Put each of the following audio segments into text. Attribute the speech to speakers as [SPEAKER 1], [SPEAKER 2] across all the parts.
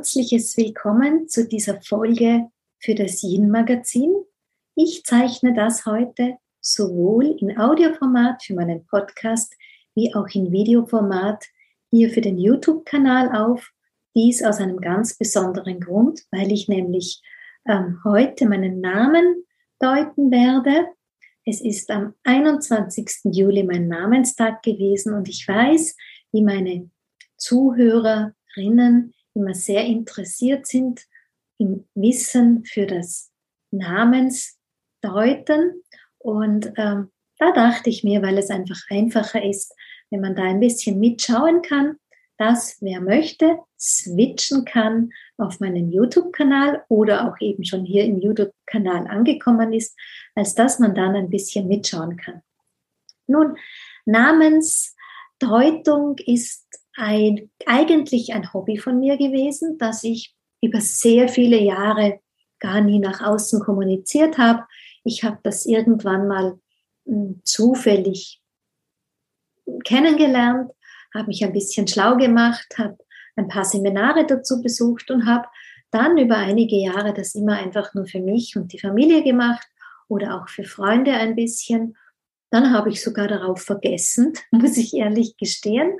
[SPEAKER 1] herzliches Willkommen zu dieser Folge für das Yin Magazin. Ich zeichne das heute sowohl in Audioformat für meinen Podcast wie auch in Videoformat hier für den YouTube-Kanal auf. Dies aus einem ganz besonderen Grund, weil ich nämlich ähm, heute meinen Namen deuten werde. Es ist am 21. Juli mein Namenstag gewesen und ich weiß, wie meine Zuhörerinnen immer sehr interessiert sind im Wissen für das Namensdeuten. Und ähm, da dachte ich mir, weil es einfach einfacher ist, wenn man da ein bisschen mitschauen kann, dass wer möchte, switchen kann auf meinen YouTube-Kanal oder auch eben schon hier im YouTube-Kanal angekommen ist, als dass man dann ein bisschen mitschauen kann. Nun, Namensdeutung ist ein, eigentlich ein Hobby von mir gewesen, das ich über sehr viele Jahre gar nie nach außen kommuniziert habe. Ich habe das irgendwann mal hm, zufällig kennengelernt, habe mich ein bisschen schlau gemacht, habe ein paar Seminare dazu besucht und habe dann über einige Jahre das immer einfach nur für mich und die Familie gemacht oder auch für Freunde ein bisschen. Dann habe ich sogar darauf vergessen, muss ich ehrlich gestehen.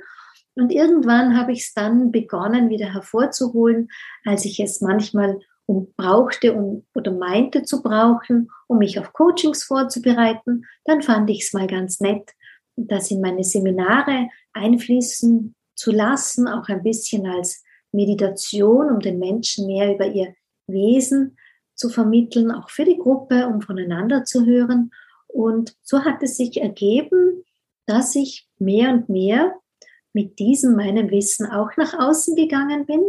[SPEAKER 1] Und irgendwann habe ich es dann begonnen, wieder hervorzuholen, als ich es manchmal um, brauchte um, oder meinte zu brauchen, um mich auf Coachings vorzubereiten. Dann fand ich es mal ganz nett, das in meine Seminare einfließen zu lassen, auch ein bisschen als Meditation, um den Menschen mehr über ihr Wesen zu vermitteln, auch für die Gruppe, um voneinander zu hören. Und so hat es sich ergeben, dass ich mehr und mehr mit diesem meinem Wissen auch nach außen gegangen bin.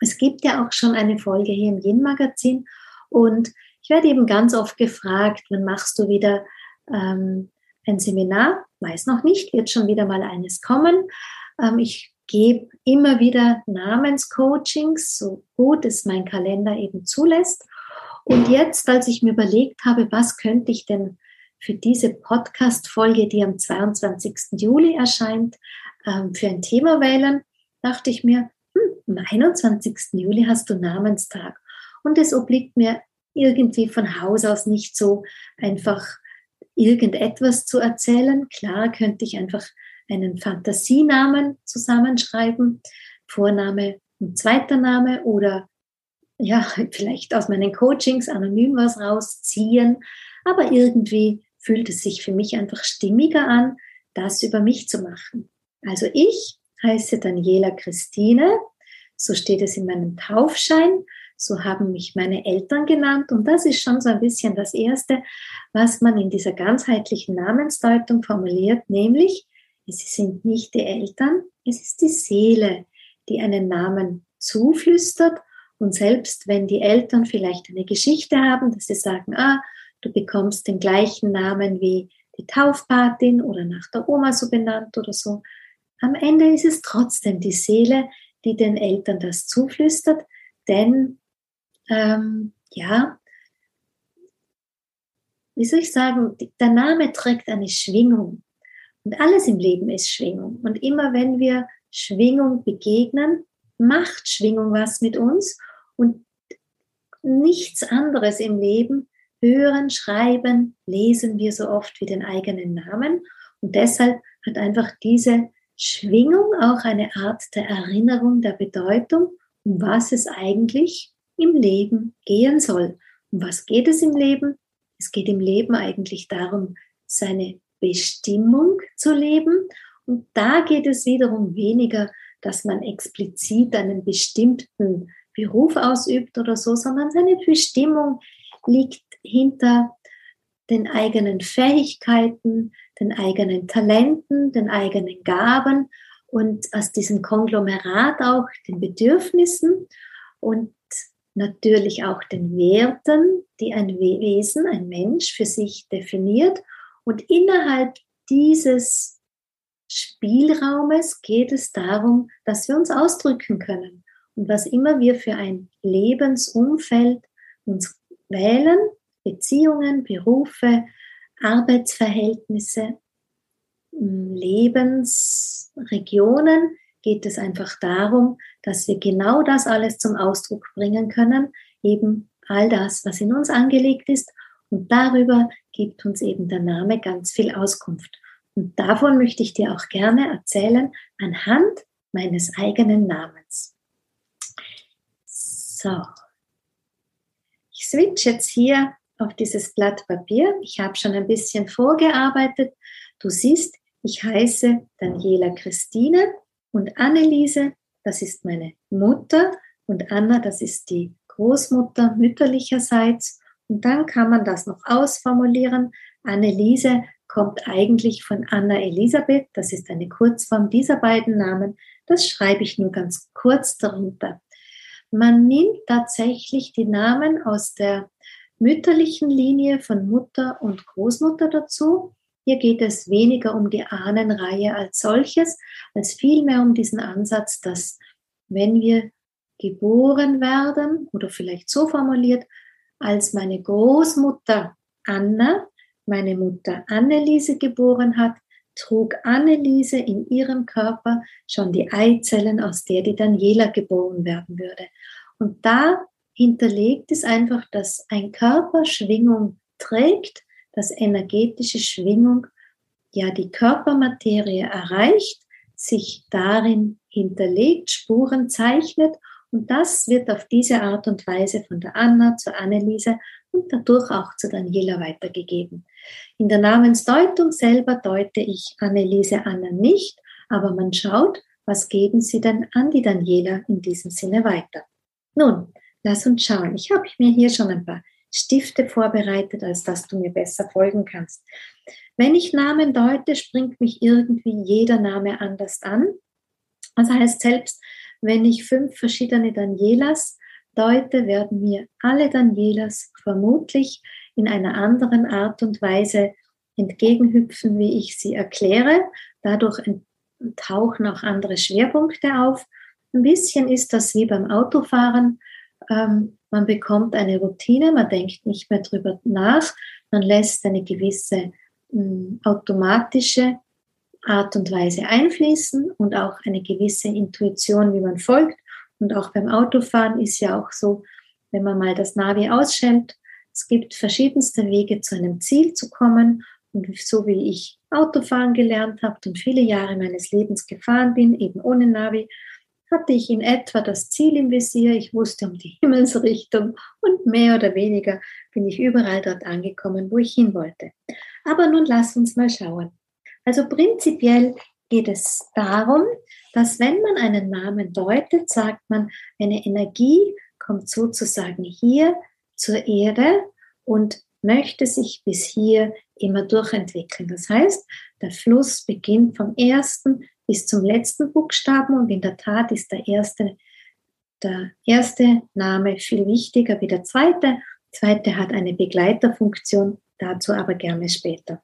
[SPEAKER 1] Es gibt ja auch schon eine Folge hier im Yin-Magazin und ich werde eben ganz oft gefragt, wann machst du wieder ähm, ein Seminar? Weiß noch nicht, wird schon wieder mal eines kommen. Ähm, ich gebe immer wieder Namenscoachings, so gut es mein Kalender eben zulässt. Und jetzt, als ich mir überlegt habe, was könnte ich denn für diese Podcast-Folge, die am 22. Juli erscheint, ähm, für ein Thema wählen, dachte ich mir, hm, am 21. Juli hast du Namenstag. Und es obliegt mir irgendwie von Haus aus nicht so einfach irgendetwas zu erzählen. Klar könnte ich einfach einen Fantasienamen zusammenschreiben, Vorname und zweiter Name oder ja, vielleicht aus meinen Coachings anonym was rausziehen. Aber irgendwie fühlt es sich für mich einfach stimmiger an, das über mich zu machen. Also ich heiße Daniela Christine, so steht es in meinem Taufschein, so haben mich meine Eltern genannt und das ist schon so ein bisschen das Erste, was man in dieser ganzheitlichen Namensdeutung formuliert, nämlich es sind nicht die Eltern, es ist die Seele, die einen Namen zuflüstert und selbst wenn die Eltern vielleicht eine Geschichte haben, dass sie sagen, ah, du bekommst den gleichen Namen wie die Taufpatin oder nach der Oma so benannt oder so, am Ende ist es trotzdem die Seele, die den Eltern das zuflüstert, denn ähm, ja, wie soll ich sagen, der Name trägt eine Schwingung. Und alles im Leben ist Schwingung. Und immer wenn wir Schwingung begegnen, macht Schwingung was mit uns. Und nichts anderes im Leben hören, schreiben, lesen wir so oft wie den eigenen Namen. Und deshalb hat einfach diese Schwingung auch eine Art der Erinnerung der Bedeutung, um was es eigentlich im Leben gehen soll. Um was geht es im Leben? Es geht im Leben eigentlich darum, seine Bestimmung zu leben. Und da geht es wiederum weniger, dass man explizit einen bestimmten Beruf ausübt oder so, sondern seine Bestimmung liegt hinter den eigenen Fähigkeiten, den eigenen Talenten, den eigenen Gaben und aus diesem Konglomerat auch den Bedürfnissen und natürlich auch den Werten, die ein Wesen, ein Mensch für sich definiert. Und innerhalb dieses Spielraumes geht es darum, dass wir uns ausdrücken können. Und was immer wir für ein Lebensumfeld uns wählen, Beziehungen, Berufe, Arbeitsverhältnisse, Lebensregionen, geht es einfach darum, dass wir genau das alles zum Ausdruck bringen können, eben all das, was in uns angelegt ist. Und darüber gibt uns eben der Name ganz viel Auskunft. Und davon möchte ich dir auch gerne erzählen anhand meines eigenen Namens. So, ich switch jetzt hier auf dieses Blatt Papier. Ich habe schon ein bisschen vorgearbeitet. Du siehst, ich heiße Daniela Christine und Anneliese, das ist meine Mutter und Anna, das ist die Großmutter mütterlicherseits. Und dann kann man das noch ausformulieren. Anneliese kommt eigentlich von Anna Elisabeth, das ist eine Kurzform dieser beiden Namen. Das schreibe ich nur ganz kurz darunter. Man nimmt tatsächlich die Namen aus der mütterlichen Linie von Mutter und Großmutter dazu. Hier geht es weniger um die Ahnenreihe als solches, als vielmehr um diesen Ansatz, dass wenn wir geboren werden, oder vielleicht so formuliert, als meine Großmutter Anna meine Mutter Anneliese geboren hat, trug Anneliese in ihrem Körper schon die Eizellen, aus der die Daniela geboren werden würde. Und da hinterlegt es einfach, dass ein Körper Schwingung trägt, dass energetische Schwingung ja die Körpermaterie erreicht, sich darin hinterlegt, Spuren zeichnet und das wird auf diese Art und Weise von der Anna zur Anneliese und dadurch auch zu Daniela weitergegeben. In der Namensdeutung selber deute ich Anneliese Anna nicht, aber man schaut, was geben sie denn an die Daniela in diesem Sinne weiter. Nun, Lass uns schauen. Ich habe mir hier schon ein paar Stifte vorbereitet, als dass du mir besser folgen kannst. Wenn ich Namen deute, springt mich irgendwie jeder Name anders an. Das heißt, selbst wenn ich fünf verschiedene Danielas deute, werden mir alle Danielas vermutlich in einer anderen Art und Weise entgegenhüpfen, wie ich sie erkläre. Dadurch tauchen auch andere Schwerpunkte auf. Ein bisschen ist das wie beim Autofahren ähm, man bekommt eine Routine, man denkt nicht mehr drüber nach, man lässt eine gewisse mh, hm, automatische Art und Weise einfließen und auch eine gewisse Intuition, wie man folgt. Und auch beim Autofahren ist ja auch so, wenn man mal das Navi ausschält, es gibt verschiedenste Wege zu einem Ziel zu kommen. Und so wie ich Autofahren gelernt habe und viele Jahre meines Lebens gefahren bin, eben ohne Navi, hatte ich in etwa das Ziel im Visier, ich wusste um die Himmelsrichtung und mehr oder weniger bin ich überall dort angekommen, wo ich hin wollte. Aber nun lass uns mal schauen. Also prinzipiell geht es darum, dass wenn man einen Namen deutet, sagt man, eine Energie kommt sozusagen hier zur Erde und möchte sich bis hier immer durchentwickeln. Das heißt, der Fluss beginnt vom ersten bis zum letzten Buchstaben und in der Tat ist der erste, der erste Name viel wichtiger wie der zweite. Der zweite hat eine Begleiterfunktion, dazu aber gerne später.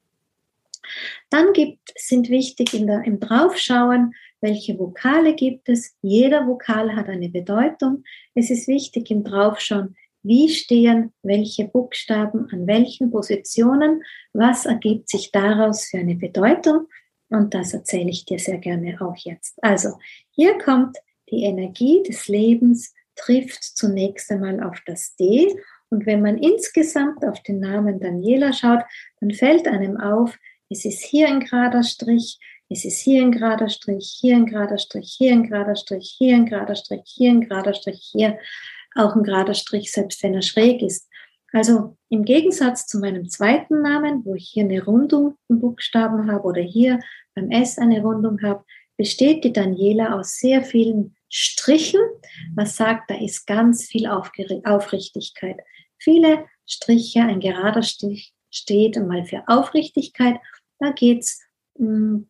[SPEAKER 1] Dann gibt, sind wichtig in der, im Draufschauen, welche Vokale gibt es. Jeder Vokal hat eine Bedeutung. Es ist wichtig im Draufschauen, wie stehen welche Buchstaben an welchen Positionen, was ergibt sich daraus für eine Bedeutung. Und das erzähle ich dir sehr gerne auch jetzt. Also, hier kommt die Energie des Lebens, trifft zunächst einmal auf das D. Und wenn man insgesamt auf den Namen Daniela schaut, dann fällt einem auf, es ist hier ein gerader Strich, es ist hier ein gerader Strich, hier ein gerader Strich, hier ein gerader Strich, hier ein gerader Strich, hier ein gerader Strich, hier auch ein gerader Strich, selbst wenn er schräg ist. Also im Gegensatz zu meinem zweiten Namen, wo ich hier eine Rundung im Buchstaben habe oder hier beim S eine Rundung habe, besteht die Daniela aus sehr vielen Strichen, was sagt, da ist ganz viel Aufrichtigkeit. Viele Striche, ein gerader Strich steht einmal für Aufrichtigkeit. Da geht es hm,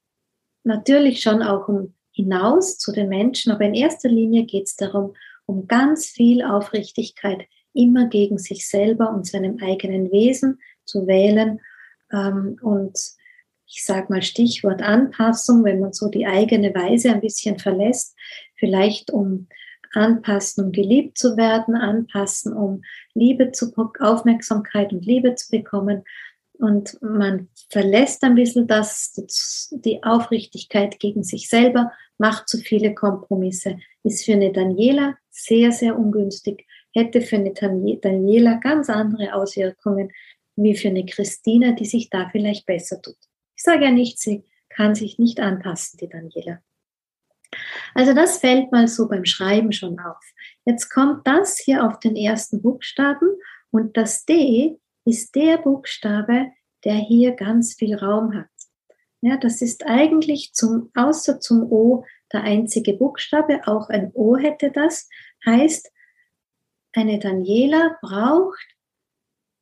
[SPEAKER 1] natürlich schon auch um hinaus zu den Menschen, aber in erster Linie geht es darum, um ganz viel Aufrichtigkeit immer gegen sich selber und seinem eigenen Wesen zu wählen. Ähm, und ich sage mal Stichwort Anpassung, wenn man so die eigene Weise ein bisschen verlässt, vielleicht um anpassen, um geliebt zu werden, anpassen, um Liebe zu, Aufmerksamkeit und Liebe zu bekommen. Und man verlässt ein bisschen das, die Aufrichtigkeit gegen sich selber. macht zu viele Kompromisse, ist für eine Daniela sehr, sehr ungünstig, hätte für eine Daniela ganz andere Auswirkungen wie für eine Christina, die sich da vielleicht besser tut. Ich sage ja nicht, sie kann sich nicht anpassen, die Daniela. Also das fällt mal so beim Schreiben schon auf. Jetzt kommt das hier auf den ersten Buchstaben und das D ist der Buchstabe, der hier ganz viel Raum hat. Ja, das ist eigentlich zum, außer zum O der einzige Buchstabe, auch ein O hätte das, heißt, eine Daniela braucht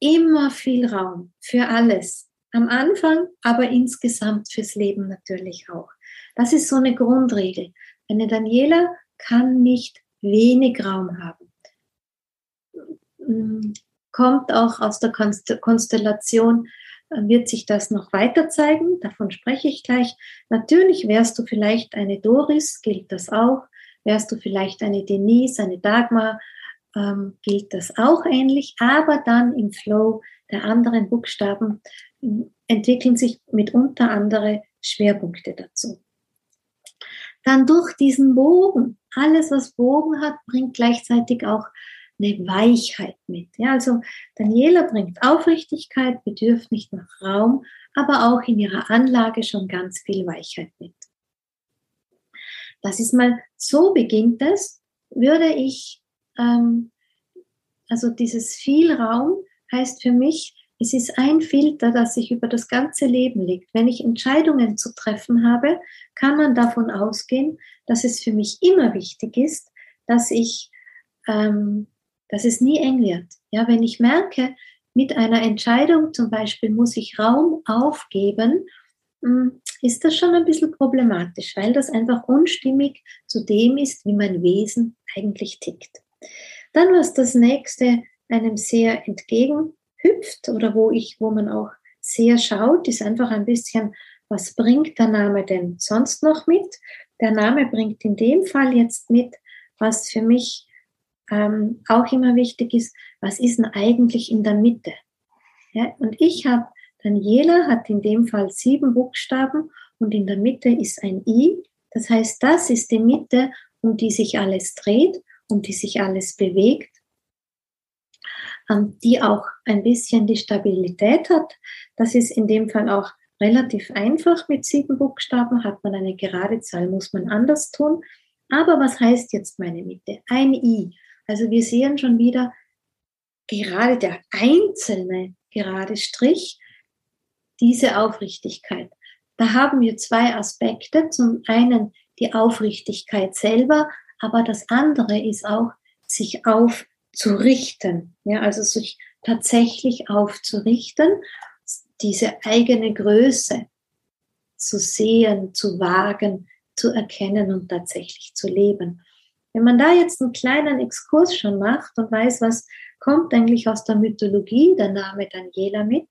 [SPEAKER 1] immer viel Raum für alles. Am Anfang, aber insgesamt fürs Leben natürlich auch. Das ist so eine Grundregel. Eine Daniela kann nicht wenig Raum haben. Mm, kommt auch aus der Konstellation, äh, wird sich das noch weiter zeigen, davon spreche ich gleich. Natürlich wärst du vielleicht eine Doris, gilt das auch. Wärst du vielleicht eine Denise, eine Dagmar, ähm, gilt das auch ähnlich. Aber dann im Flow der anderen Buchstaben mm, entwickeln sich mitunter andere Schwerpunkte dazu dann durch diesen Bogen, alles was Bogen hat, bringt gleichzeitig auch eine Weichheit mit. Ja, also Daniela bringt Aufrichtigkeit, bedürft nicht nach Raum, aber auch in ihrer Anlage schon ganz viel Weichheit mit. Das ist mal, so beginnt es, würde ich, ähm, also dieses viel Raum heißt für mich, es ist ein Filter, das sich über das ganze Leben legt. Wenn ich Entscheidungen zu treffen habe, kann man davon ausgehen, dass es für mich immer wichtig ist, dass ich, ähm, dass es nie eng wird. Ja, wenn ich merke, mit einer Entscheidung zum Beispiel muss ich Raum aufgeben, hm, ist das schon ein bisschen problematisch, weil das einfach unstimmig zu dem ist, wie mein Wesen eigentlich tickt. Dann was das nächste einem sehr entgegen hüpft oder wo ich, wo man auch sehr schaut, ist einfach ein bisschen, was bringt der Name denn sonst noch mit? Der Name bringt in dem Fall jetzt mit, was für mich ähm, auch immer wichtig ist, was ist denn eigentlich in der Mitte? Ja, und ich habe, Daniela hat in dem Fall sieben Buchstaben und in der Mitte ist ein I. Das heißt, das ist die Mitte, um die sich alles dreht, um die sich alles bewegt ähm, die auch ein bisschen die Stabilität hat. Das ist in dem Fall auch relativ einfach mit sieben Buchstaben. Hat man eine gerade Zahl, muss man anders tun. Aber was heißt jetzt meine Mitte? Ein I. Also wir sehen schon wieder gerade der einzelne gerade Strich, diese Aufrichtigkeit. Da haben wir zwei Aspekte. Zum einen die Aufrichtigkeit selber, aber das andere ist auch, sich auf zu richten, ja, also sich tatsächlich aufzurichten, diese eigene Größe zu sehen, zu wagen, zu erkennen und tatsächlich zu leben. Wenn man da jetzt einen kleinen Exkurs schon macht und weiß, was kommt eigentlich aus der Mythologie, der Name Daniela mit,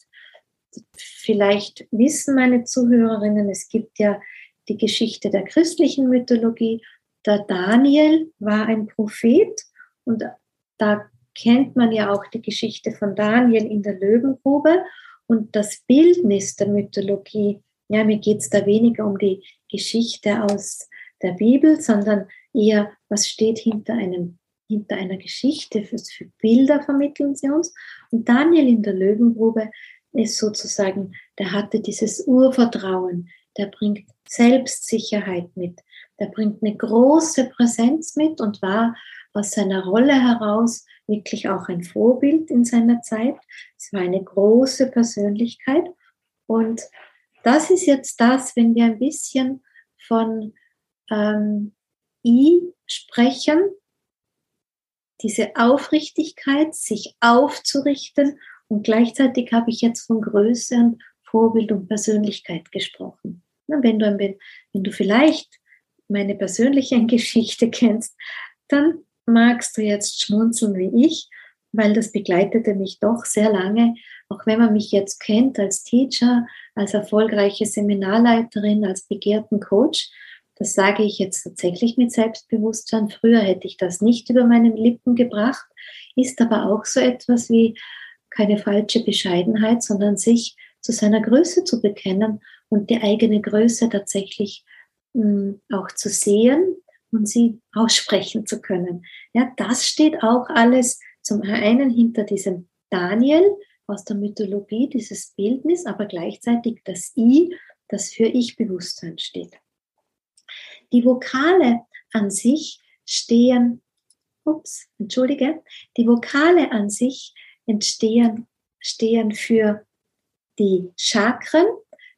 [SPEAKER 1] vielleicht wissen meine Zuhörerinnen, es gibt ja die Geschichte der christlichen Mythologie. Der Daniel war ein Prophet und da kennt man ja auch die Geschichte von Daniel in der Löwengrube und das Bildnis der Mythologie. Ja, mir geht es da weniger um die Geschichte aus der Bibel, sondern eher, was steht hinter einem hinter einer Geschichte, für, für Bilder vermitteln sie uns. Und Daniel in der Löwengrube ist sozusagen, der hatte dieses Urvertrauen, der bringt Selbstsicherheit mit, der bringt eine große Präsenz mit und war aus seiner Rolle heraus wirklich auch ein Vorbild in seiner Zeit. Es war eine große Persönlichkeit. Und das ist jetzt das, wenn wir ein bisschen von ähm, I sprechen, diese Aufrichtigkeit, sich aufzurichten und gleichzeitig habe ich jetzt von Größe und Vorbild und Persönlichkeit gesprochen. Wenn du, wenn du vielleicht meine persönliche Geschichte kennst, dann magst du jetzt schmunzeln wie ich, weil das begleitete mich doch sehr lange, auch wenn man mich jetzt kennt als Teacher, als erfolgreiche Seminarleiterin, als begehrten Coach. Das sage ich jetzt tatsächlich mit Selbstbewusstsein. Früher hätte ich das nicht über meine Lippen gebracht, ist aber auch so etwas wie keine falsche Bescheidenheit, sondern sich zu seiner Größe zu bekennen und die eigene Größe tatsächlich mh, auch zu sehen und sie aussprechen zu können. Ja, das steht auch alles zum einen hinter diesem Daniel aus der Mythologie, dieses Bildnis, aber gleichzeitig das I, das für Ich-Bewusstsein steht. Die Vokale an sich stehen, ups, entschuldige, die Vokale an sich entstehen, stehen für die Chakren.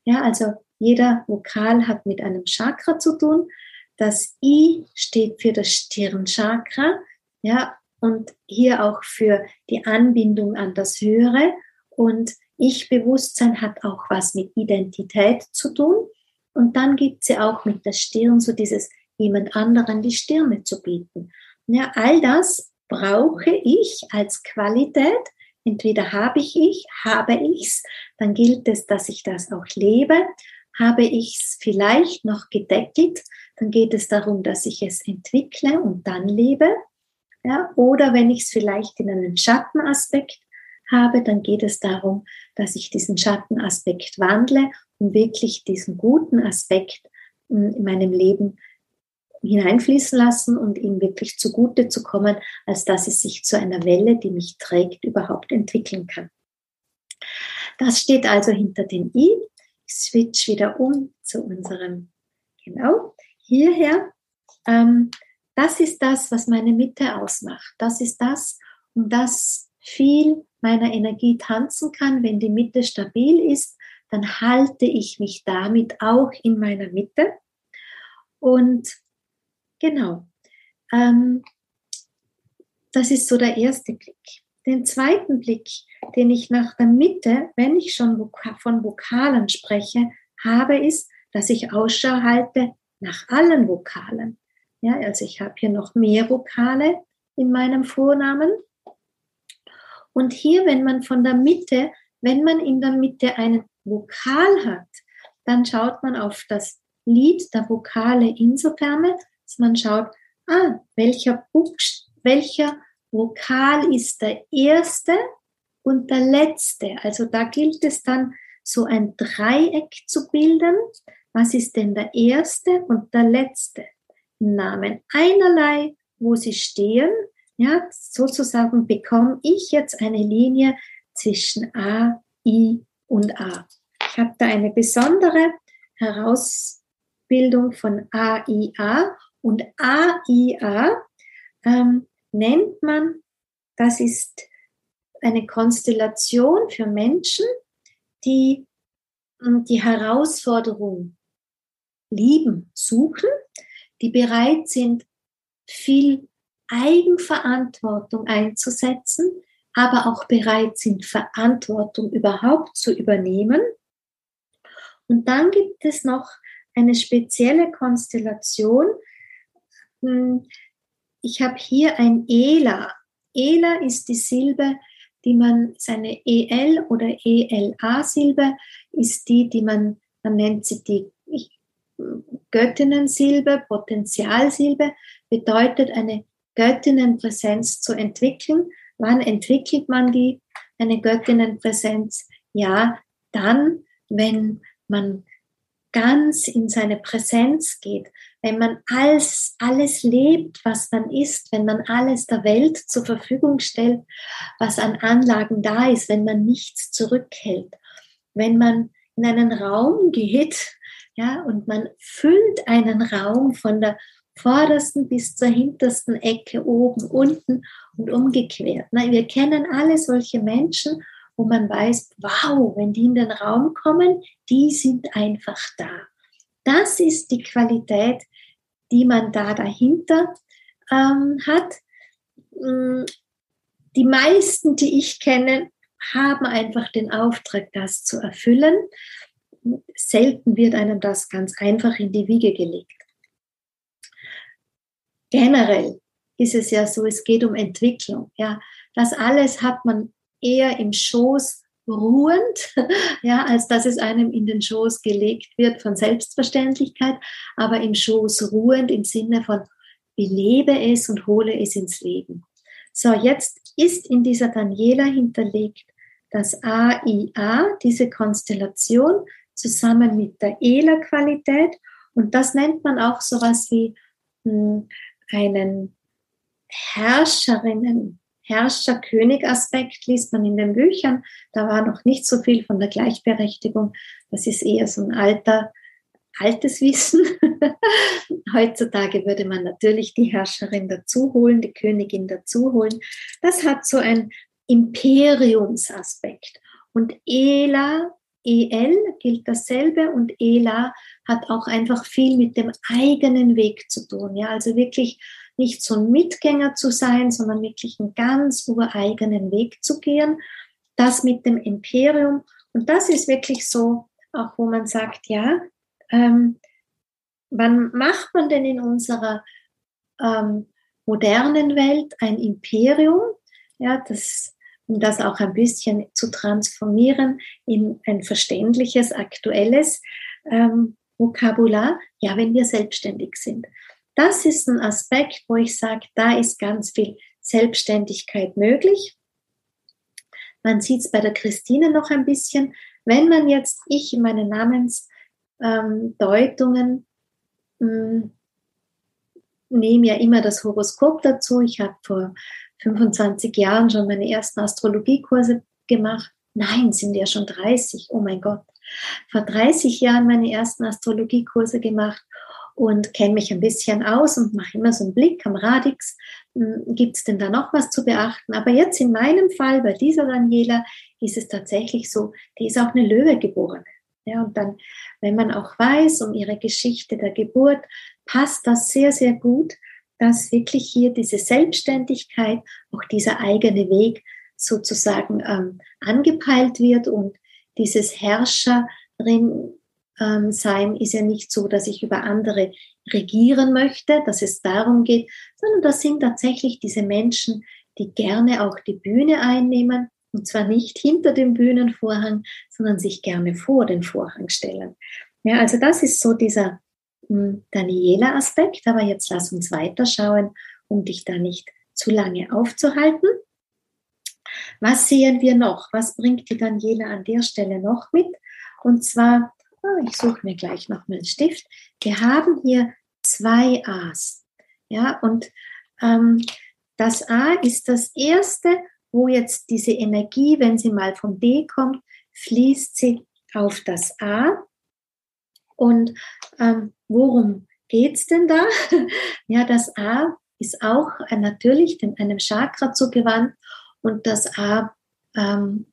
[SPEAKER 1] Ja, also jeder Vokal hat mit einem Chakra zu tun. Das I steht für das Stirnchakra, ja, und hier auch für die Anbindung an das Höhere. Und Ich-Bewusstsein hat auch was mit Identität zu tun. Und dann gibt es ja auch mit der Stirn so dieses jemand anderen die Stirne zu bieten. Ja, all das brauche ich als Qualität. Entweder habe ich ich, habe ich's, dann gilt es, dass ich das auch lebe. Habe ich es vielleicht noch gedeckelt, dann geht es darum, dass ich es entwickle und dann lebe. Ja, oder wenn ich es vielleicht in einem Schattenaspekt habe, dann geht es darum, dass ich diesen Schattenaspekt wandle, um wirklich diesen guten Aspekt hm, in meinem Leben hineinfließen lassen und ihm wirklich zugute zu kommen, als dass es sich zu einer Welle, die mich trägt, überhaupt entwickeln kann. Das steht also hinter dem I. Switch wieder um zu unserem, genau, hierher. Ähm, das ist das, was meine Mitte ausmacht. Das ist das, um das viel meiner Energie tanzen kann. Wenn die Mitte stabil ist, dann halte ich mich damit auch in meiner Mitte. Und genau, ähm, das ist so der erste Blick. Den zweiten Blick, den ich nach der Mitte, wenn ich schon von Vokalen spreche, habe, ist, dass ich Ausschau halte nach allen Vokalen. Ja, also ich habe hier noch mehr Vokale in meinem Vornamen. Und hier, wenn man von der Mitte, wenn man in der Mitte einen Vokal hat, dann schaut man auf das Lied der Vokale insofern, dass man schaut, ah, welcher, welcher Vokal ist der erste und der letzte. Also da gilt es dann, so ein Dreieck zu bilden. Was ist denn der erste und der letzte? Namen einerlei, wo sie stehen ja, sozusagen bekomme ich jetzt eine Linie zwischen A, I und A. Ich habe da eine besondere Herausbildung von AIA und AIA ähm, nennt man, das ist eine Konstellation für Menschen, die hm, die Herausforderung lieben, suchen, die bereit sind, viel Eigenverantwortung einzusetzen, aber auch bereit sind, Verantwortung überhaupt zu übernehmen. Und dann gibt es noch eine spezielle Konstellation. Hm, ich habe hier ein ELA. ELA ist die Silbe, die man, seine EL oder ELA-Silbe ist die, die man, man nennt sie die Göttinnensilbe, Potenzialsilbe, bedeutet eine Göttinnenpräsenz zu entwickeln. Wann entwickelt man die, eine Göttinnenpräsenz? Ja, dann, wenn man ganz in seine Präsenz geht, wenn man alles, alles lebt, was man ist, wenn man alles der Welt zur Verfügung stellt, was an Anlagen da ist, wenn man nichts zurückhält, wenn man in einen Raum geht, ja, und man füllt einen Raum von der vordersten bis zur hintersten Ecke, oben, unten und umgekehrt. Na, wir kennen alle solche Menschen, wo man weiß, wow, wenn die in den Raum kommen, die sind einfach da. Das ist die Qualität, die man da dahinter ähm, hat. Mm, die meisten, die ich kenne, haben einfach den Auftrag, das zu erfüllen. Selten wird einem das ganz einfach in die Wiege gelegt generell ist es ja so, es geht um Entwicklung. Ja, das alles hat man eher im Schoß ruhend, ja, als dass es einem in den Schoß gelegt wird von Selbstverständlichkeit, aber im Schoß ruhend im Sinne von belebe es und hole es ins Leben. So, jetzt ist in dieser Daniela hinterlegt das AIA, diese Konstellation, zusammen mit der ELA-Qualität Und das nennt man auch sowas wie hm, einen Herrscherinnen, Herrscher-König-Aspekt liest man in den Büchern. Da war noch nicht so viel von der Gleichberechtigung. Das ist eher so ein alter, altes Wissen. Heutzutage würde man natürlich die Herrscherin dazuholen, die Königin dazuholen. Das hat so ein Imperiumsaspekt. Und Ela, EL gilt dasselbe und Ela hat auch einfach viel mit dem eigenen Weg zu tun. Ja, also wirklich nicht so ein Mitgänger zu sein, sondern wirklich einen ganz ureigenen Weg zu gehen. Das mit dem Imperium. Und das ist wirklich so, auch wo man sagt, ja, ähm, wann macht man denn in unserer ähm, modernen Welt ein Imperium? Ja, das, um das auch ein bisschen zu transformieren in ein verständliches, aktuelles ähm, Vokabular. Ja, wenn wir selbstständig sind. Das ist ein Aspekt, wo ich sage, da ist ganz viel Selbstständigkeit möglich. Man sieht es bei der Christine noch ein bisschen. Wenn man jetzt, ich in meinen Namensdeutungen ähm, nehme ja immer das Horoskop dazu. Ich habe vor 25 Jahren schon meine ersten Astrologiekurse gemacht. Nein, sind ja schon 30. Oh mein Gott. Vor 30 Jahren meine ersten Astrologiekurse gemacht und kenne mich ein bisschen aus und mache immer so einen Blick am Radix. Hm, Gibt es denn da noch was zu beachten? Aber jetzt in meinem Fall, bei dieser Daniela, ist es tatsächlich so, die ist auch eine Löwe geborene. Ja, und dann, wenn man auch weiß um ihre Geschichte der Geburt, passt das sehr, sehr gut, dass wirklich hier diese Selbstständigkeit, auch dieser eigene Weg sozusagen ähm, angepeilt wird und dieses Herrscherin ähm, sein ist ja nicht so, dass ich über andere regieren möchte, dass es darum geht, sondern das sind tatsächlich diese Menschen, die gerne auch die Bühne einnehmen und zwar nicht hinter dem Bühnenvorhang, sondern sich gerne vor den Vorhang stellen. Ja, also das ist so dieser hm, Daniela-Aspekt, aber jetzt lass uns weiterschauen, um dich da nicht zu lange aufzuhalten. Was sehen wir noch? Was bringt die Daniela an der Stelle noch mit? Und zwar ich suche mir gleich noch mal einen Stift. Wir haben hier zwei A's. Ja, und ähm, das A ist das erste, wo jetzt diese Energie, wenn sie mal vom D kommt, fließt sie auf das A. Und ähm, worum geht es denn da? ja, das A ist auch äh, natürlich dem, einem Chakra zugewandt und das A ähm,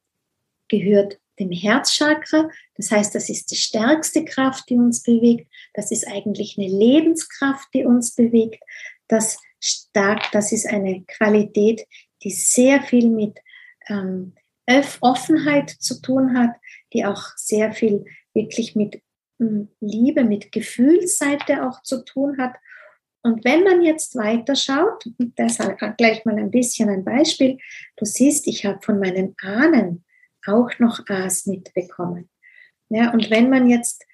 [SPEAKER 1] gehört dem Herzchakra. Das heißt, das ist die stärkste Kraft, die uns bewegt. Das ist eigentlich eine Lebenskraft, die uns bewegt. Das stark, das ist eine Qualität, die sehr viel mit ähm, Offenheit zu tun hat, die auch sehr viel wirklich mit ähm, Liebe, mit Gefühlsseite auch zu tun hat. Und wenn man jetzt weiterschaut, und deshalb gleich mal ein bisschen ein Beispiel, du siehst, ich habe von meinen Ahnen auch noch A's mitbekommen. Ja, und wenn man jetzt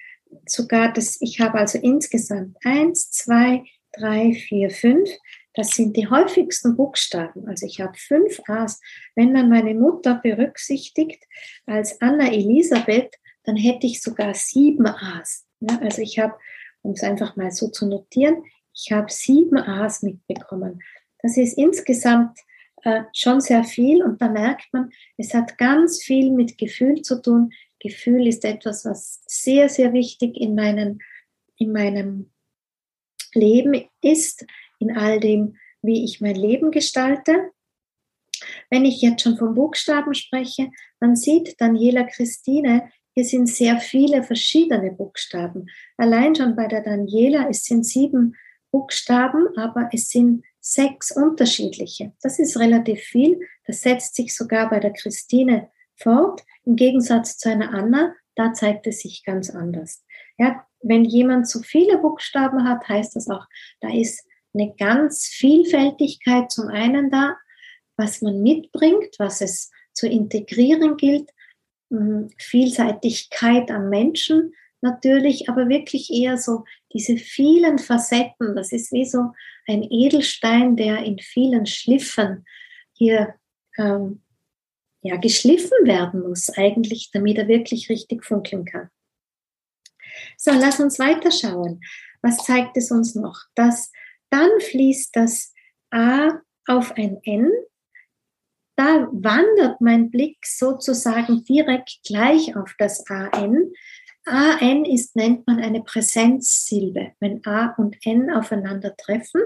[SPEAKER 1] sogar das, ich habe also insgesamt eins, zwei, drei, vier, fünf, das sind die häufigsten Buchstaben. Also ich habe fünf A's. Wenn man meine Mutter berücksichtigt als Anna Elisabeth, dann hätte ich sogar sieben A's. Ja, also ich habe, um es einfach mal so zu notieren, ich habe sieben A's mitbekommen. Das ist insgesamt äh, schon sehr viel und da merkt man, es hat ganz viel mit Gefühl zu tun. Gefühl ist etwas, was sehr, sehr wichtig in, meinen, in meinem Leben ist, in all dem, wie ich mein Leben gestalte. Wenn ich jetzt schon von Buchstaben spreche, man sieht Daniela Christine, hier sind sehr viele verschiedene Buchstaben. Allein schon bei der Daniela, es sind sieben Buchstaben, aber es sind sechs unterschiedliche. Das ist relativ viel. Das setzt sich sogar bei der Christine fort. Im Gegensatz zu einer Anna, da zeigt es sich ganz anders. Ja, wenn jemand zu viele Buchstaben hat, heißt das auch, da ist eine ganz Vielfältigkeit zum einen da, was man mitbringt, was es zu integrieren gilt, hm, Vielseitigkeit an Menschen, natürlich, aber wirklich eher so diese vielen Facetten. Das ist wie so ein Edelstein, der in vielen Schliffen hier ähm, ja, geschliffen werden muss, eigentlich, damit er wirklich richtig funkeln kann. So, lass uns weiterschauen. Was zeigt es uns noch? Das, dann fließt das A auf ein N. Da wandert mein Blick sozusagen direkt gleich auf das AN. AN ist, nennt man eine Präsenzsilbe. Wenn A und N aufeinandertreffen,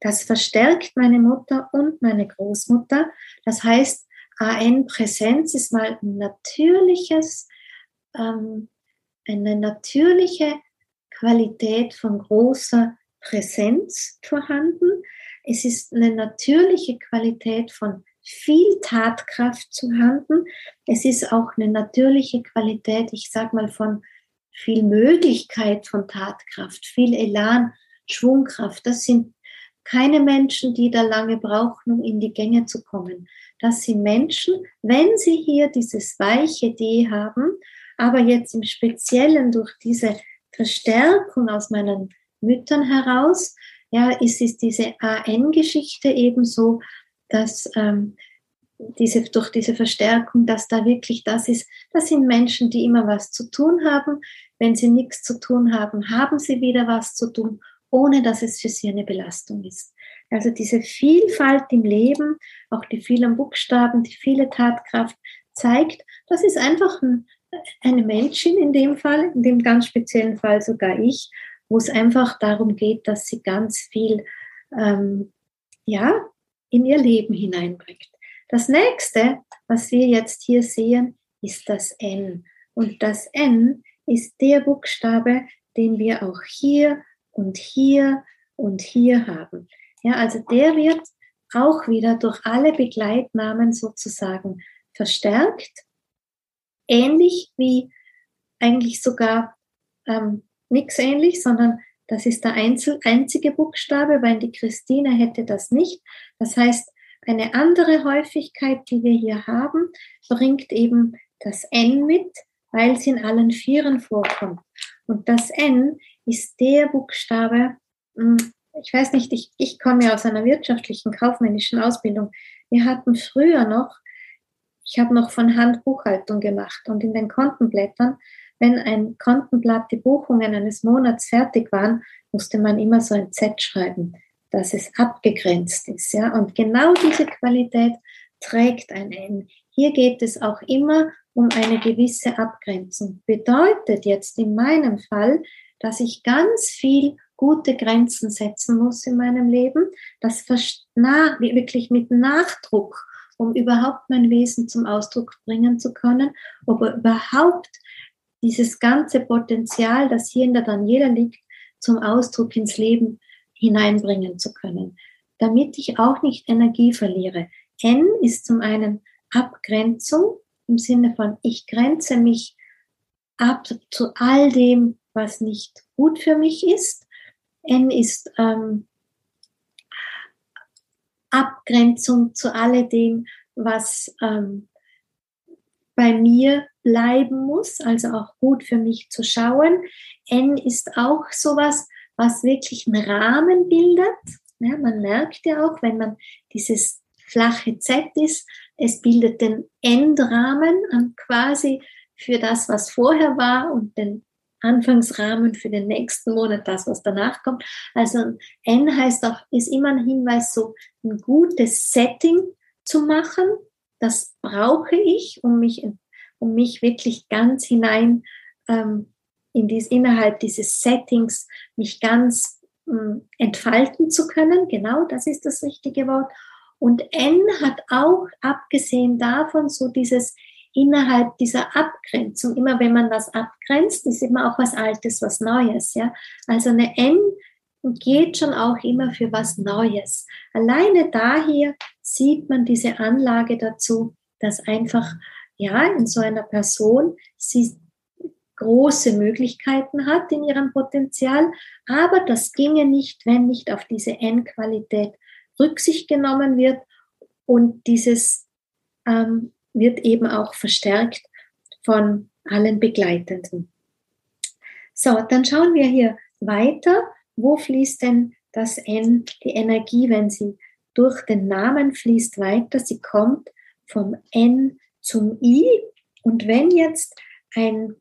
[SPEAKER 1] das verstärkt meine Mutter und meine Großmutter. Das heißt, AN-Präsenz ist mal ein natürliches, ähm, eine natürliche Qualität von großer Präsenz vorhanden. Es ist eine natürliche Qualität von viel Tatkraft zu vorhanden. Es ist auch eine natürliche Qualität, ich sag mal, von viel Möglichkeit von Tatkraft, viel Elan, Schwungkraft. Das sind keine Menschen, die da lange brauchen, um in die Gänge zu kommen. Das sind Menschen, wenn sie hier dieses weiche D haben, aber jetzt im Speziellen durch diese Verstärkung aus meinen Müttern heraus, ja, ist es diese AN-Geschichte ebenso, dass ähm, diese, durch diese Verstärkung, dass da wirklich das ist, das sind Menschen, die immer was zu tun haben. Wenn sie nichts zu tun haben, haben sie wieder was zu tun ohne dass es für sie eine Belastung ist. Also diese Vielfalt im Leben, auch die vielen Buchstaben, die viele Tatkraft zeigt, das ist einfach ein, eine Menschin in dem Fall, in dem ganz speziellen Fall sogar ich, wo es einfach darum geht, dass sie ganz viel ähm, ja, in ihr Leben hineinbringt. Das nächste, was wir jetzt hier sehen, ist das N. Und das N ist der Buchstabe, den wir auch hier und hier und hier haben. Ja, also der wird auch wieder durch alle Begleitnamen sozusagen verstärkt, ähnlich wie eigentlich sogar ähm, nichts ähnlich, sondern das ist der einzige Buchstabe, weil die Christine hätte das nicht. Das heißt, eine andere Häufigkeit, die wir hier haben, bringt eben das N mit, weil es in allen Vieren vorkommt. Und das N ist der Buchstabe, hm, ich weiß nicht, ich, ich komme ja aus einer wirtschaftlichen, kaufmännischen Ausbildung. Wir hatten früher noch, ich habe noch von Hand Buchhaltung gemacht und in den Kontenblättern, wenn ein Kontenblatt die Buchungen eines Monats fertig waren, musste man immer so ein Z schreiben, dass es abgegrenzt ist. Ja? Und genau diese Qualität trägt ein N. Hier geht es auch immer um eine gewisse Abgrenzung. Bedeutet jetzt in meinem Fall, dass ich ganz viel gute Grenzen setzen muss in meinem Leben, das wirklich mit Nachdruck, um überhaupt mein Wesen zum Ausdruck bringen zu können, ob überhaupt dieses ganze Potenzial, das hier in der Daniela liegt, zum Ausdruck ins Leben hineinbringen zu können, damit ich auch nicht Energie verliere. N ist zum einen Abgrenzung im Sinne von, ich grenze mich ab zu all dem, was nicht gut für mich ist. N ist ähm, Abgrenzung zu alledem, was ähm, bei mir bleiben muss, also auch gut für mich zu schauen. N ist auch sowas, was wirklich einen Rahmen bildet. Ja, man merkt ja auch, wenn man dieses flache Z ist, es bildet den Endrahmen quasi für das, was vorher war und den Anfangsrahmen für den nächsten Monat, das, was danach kommt. Also N heißt auch, ist immer ein Hinweis, so ein gutes Setting zu machen. Das brauche ich, um mich, um mich wirklich ganz hinein ähm, in dies, innerhalb dieses Settings mich ganz ähm, entfalten zu können. Genau, das ist das richtige Wort. Und N hat auch, abgesehen davon, so dieses innerhalb dieser Abgrenzung, immer wenn man was abgrenzt, ist immer auch was Altes, was Neues, ja. Also eine N geht schon auch immer für was Neues. Alleine daher sieht man diese Anlage dazu, dass einfach, ja, in so einer Person sie große Möglichkeiten hat in ihrem Potenzial, aber das ginge nicht, wenn nicht auf diese N-Qualität Rücksicht genommen wird und dieses ähm, wird eben auch verstärkt von allen Begleitenden. So, dann schauen wir hier weiter. Wo fließt denn das N, die Energie, wenn sie durch den Namen fließt weiter? Sie kommt vom N zum I. Und wenn jetzt ein,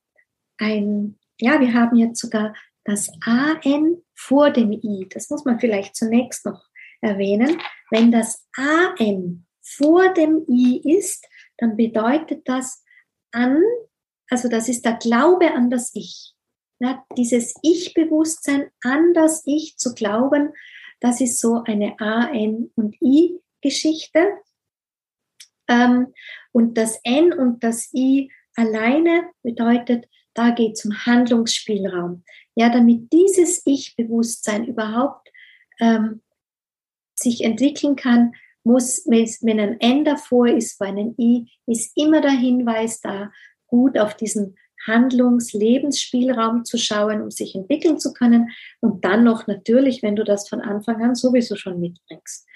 [SPEAKER 1] ein ja, wir haben jetzt sogar das AN vor dem I. Das muss man vielleicht zunächst noch erwähnen. Wenn das AM vor dem I ist, dann bedeutet das an, also das ist der Glaube an das Ich. Ja, dieses Ich-Bewusstsein an das Ich zu glauben, das ist so eine AN und I-Geschichte. Ähm, und das N und das I alleine bedeutet, da geht es um Handlungsspielraum. Ja, damit dieses Ich-Bewusstsein überhaupt ähm, sich entwickeln kann, muss, wenn ein N davor ist, vor einem I, ist immer der Hinweis da, gut auf diesen Handlungs-, Lebensspielraum zu schauen, um sich entwickeln zu können. Und dann noch natürlich, wenn du das von Anfang an sowieso schon mitbringst.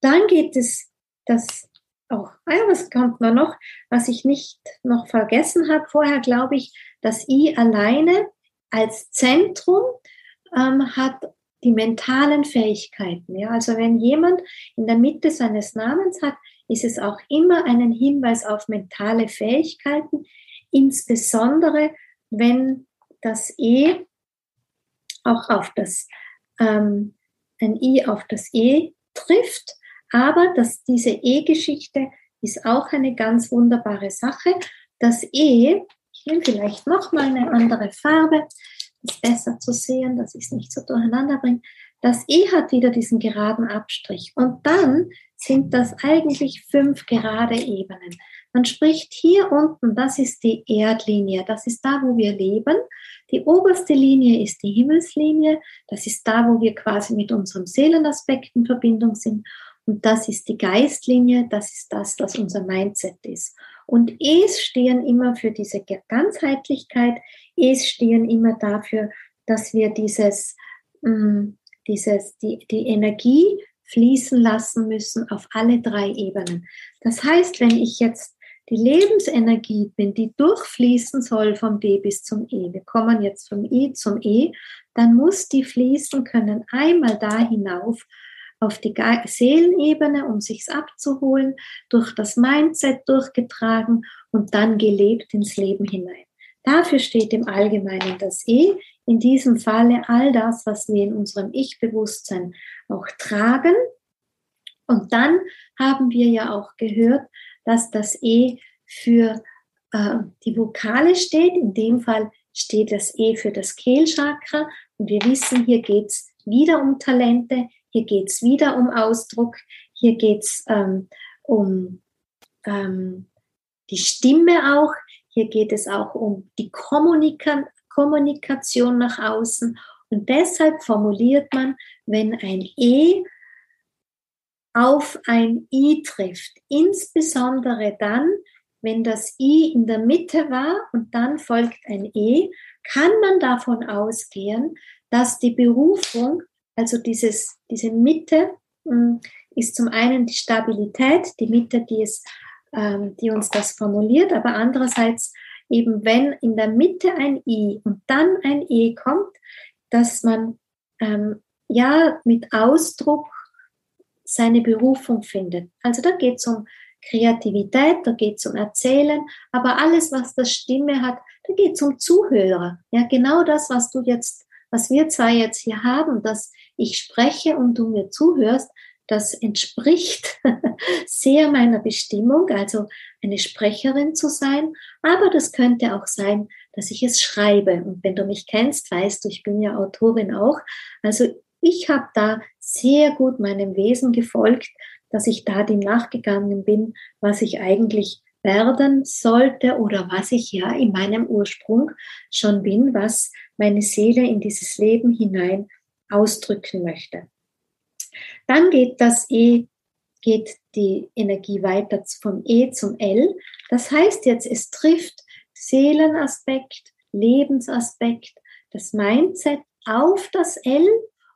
[SPEAKER 1] Dann geht es das auch, ah ja, was kommt noch, was ich nicht noch vergessen habe vorher, glaube ich, das I alleine als Zentrum ähm, hat die mentalen Fähigkeiten. Ja? Also wenn jemand in der Mitte seines Namens hat, ist es auch immer einen Hinweis auf mentale Fähigkeiten, insbesondere wenn das E auch auf das, ähm, ein I auf das E trifft, aber dass diese E-Geschichte ist auch eine ganz wunderbare Sache. Das E, ich nehme vielleicht nochmal eine andere Farbe, ist besser zu sehen, dass ich es nicht so durcheinander bringe. Das E hat wieder diesen geraden Abstrich. Und dann sind das eigentlich fünf gerade Ebenen. Man spricht hier unten, das ist die Erdlinie, das ist da, wo wir leben. Die oberste Linie ist die Himmelslinie, das ist da, wo wir quasi mit unserem Seelenaspekt in Verbindung sind. Und das ist die Geistlinie, das ist das, was unser Mindset ist. Und E's stehen immer für diese Ganzheitlichkeit, E's stehen immer dafür, dass wir dieses, mm, dieses, die, die Energie fließen lassen müssen auf alle drei Ebenen. Das heißt, wenn ich jetzt die Lebensenergie bin, die durchfließen soll vom D bis zum E, wir kommen jetzt vom I zum E, dann muss die fließen können einmal da hinauf auf die Seelenebene, um sich's abzuholen, durch das Mindset durchgetragen und dann gelebt ins Leben hinein. Dafür steht im Allgemeinen das E, in diesem Falle all das, was wir in unserem Ich-Bewusstsein auch tragen. Und dann haben wir ja auch gehört, dass das E für äh, die Vokale steht. In dem Fall steht das E für das Kehlchakra. Und wir wissen, hier geht es wieder um Talente, hier geht es wieder um Ausdruck, hier geht es ähm, um ähm, die Stimme auch, hier geht es auch um die Kommunika Kommunikation nach außen. Und deshalb formuliert man, wenn ein E auf ein I trifft, insbesondere dann, wenn das I in der Mitte war und dann folgt ein E, kann man davon ausgehen, dass die Berufung also dieses, diese Mitte hm, ist zum einen die Stabilität, die Mitte, die, ist, ähm, die uns das formuliert, aber andererseits eben, wenn in der Mitte ein I und dann ein E kommt, dass man ähm, ja mit Ausdruck seine Berufung findet. Also da geht es um Kreativität, da geht es um Erzählen, aber alles, was das Stimme hat, da geht es um Zuhörer. Ja, genau das, was du jetzt, was wir zwei jetzt hier haben, dass ich spreche und du mir zuhörst, das entspricht sehr meiner Bestimmung, also eine Sprecherin zu sein. Aber das könnte auch sein, dass ich es schreibe. Und wenn du mich kennst, weißt du, ich bin ja Autorin auch. Also ich habe da sehr gut meinem Wesen gefolgt, dass ich da dem nachgegangen bin, was ich eigentlich werden sollte oder was ich ja in meinem Ursprung schon bin, was meine Seele in dieses Leben hinein ausdrücken möchte. Dann geht das E, geht die Energie weiter vom E zum L. Das heißt jetzt, es trifft Seelenaspekt, Lebensaspekt, das Mindset auf das L